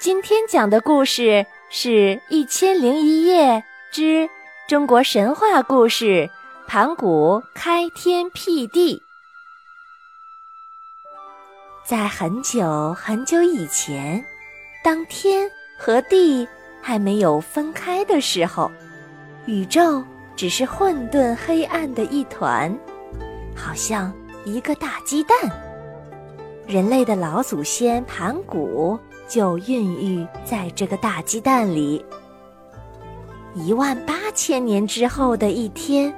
今天讲的故事是《一千零一夜之中国神话故事：盘古开天辟地》。在很久很久以前，当天和地还没有分开的时候，宇宙只是混沌黑暗的一团，好像一个大鸡蛋。人类的老祖先盘古。就孕育在这个大鸡蛋里。一万八千年之后的一天，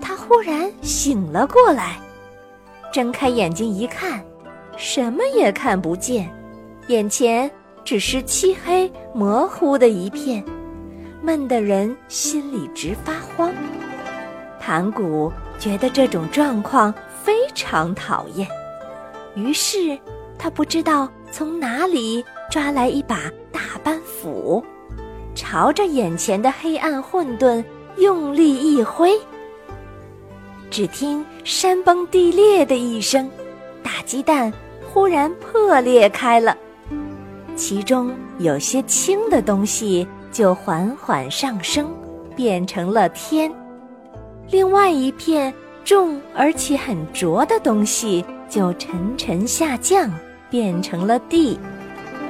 他忽然醒了过来，睁开眼睛一看，什么也看不见，眼前只是漆黑模糊的一片，闷得人心里直发慌。盘古觉得这种状况非常讨厌，于是他不知道从哪里。抓来一把大板斧，朝着眼前的黑暗混沌用力一挥。只听山崩地裂的一声，大鸡蛋忽然破裂开了，其中有些轻的东西就缓缓上升，变成了天；另外一片重而且很浊的东西就沉沉下降，变成了地。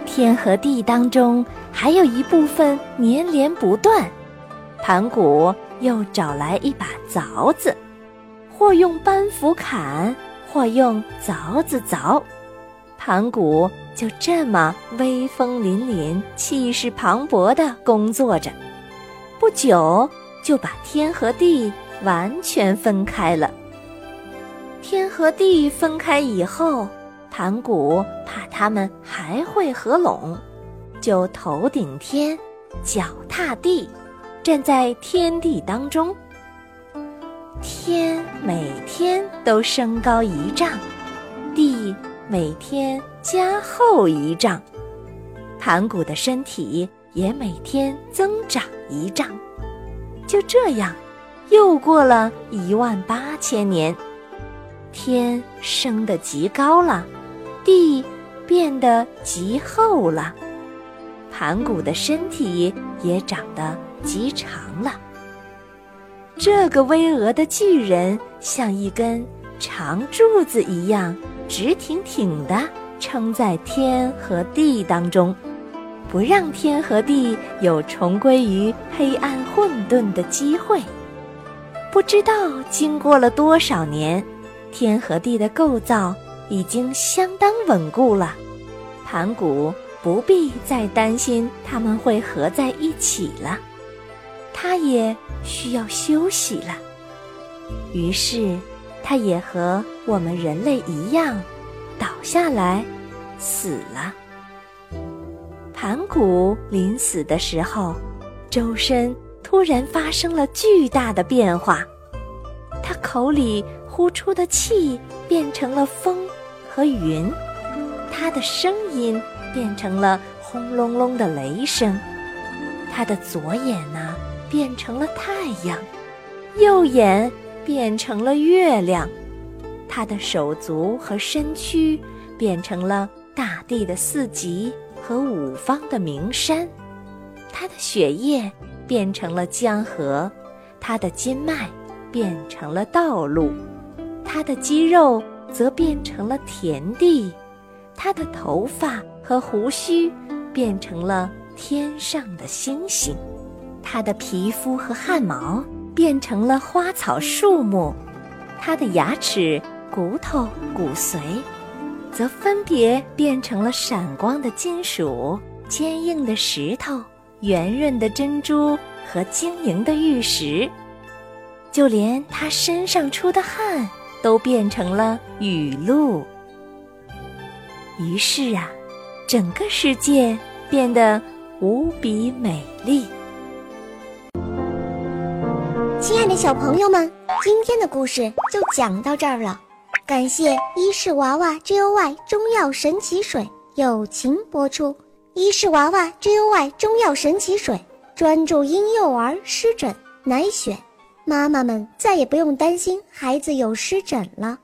天和地当中还有一部分绵连不断，盘古又找来一把凿子，或用扳斧砍，或用凿子凿，盘古就这么威风凛凛、气势磅礴地工作着，不久就把天和地完全分开了。天和地分开以后。盘古怕他们还会合拢，就头顶天，脚踏地，站在天地当中。天每天都升高一丈，地每天加厚一丈，盘古的身体也每天增长一丈。就这样，又过了一万八千年，天升得极高了。地变得极厚了，盘古的身体也长得极长了。这个巍峨的巨人像一根长柱子一样，直挺挺地撑在天和地当中，不让天和地有重归于黑暗混沌的机会。不知道经过了多少年，天和地的构造。已经相当稳固了，盘古不必再担心他们会合在一起了，他也需要休息了。于是，他也和我们人类一样，倒下来，死了。盘古临死的时候，周身突然发生了巨大的变化，他口里呼出的气变成了风。和云，他的声音变成了轰隆隆的雷声，他的左眼呢变成了太阳，右眼变成了月亮，他的手足和身躯变成了大地的四极和五方的名山，他的血液变成了江河，他的筋脉变成了道路，他的肌肉。则变成了田地，他的头发和胡须变成了天上的星星，他的皮肤和汗毛变成了花草树木，他的牙齿、骨头、骨髓，则分别变成了闪光的金属、坚硬的石头、圆润的珍珠和晶莹的玉石，就连他身上出的汗。都变成了雨露，于是啊，整个世界变得无比美丽。亲爱的小朋友们，今天的故事就讲到这儿了。感谢伊氏娃娃 Joy 中药神奇水友情播出。伊氏娃娃 Joy 中药神奇水专注婴幼儿湿疹，奶癣。妈妈们再也不用担心孩子有湿疹了。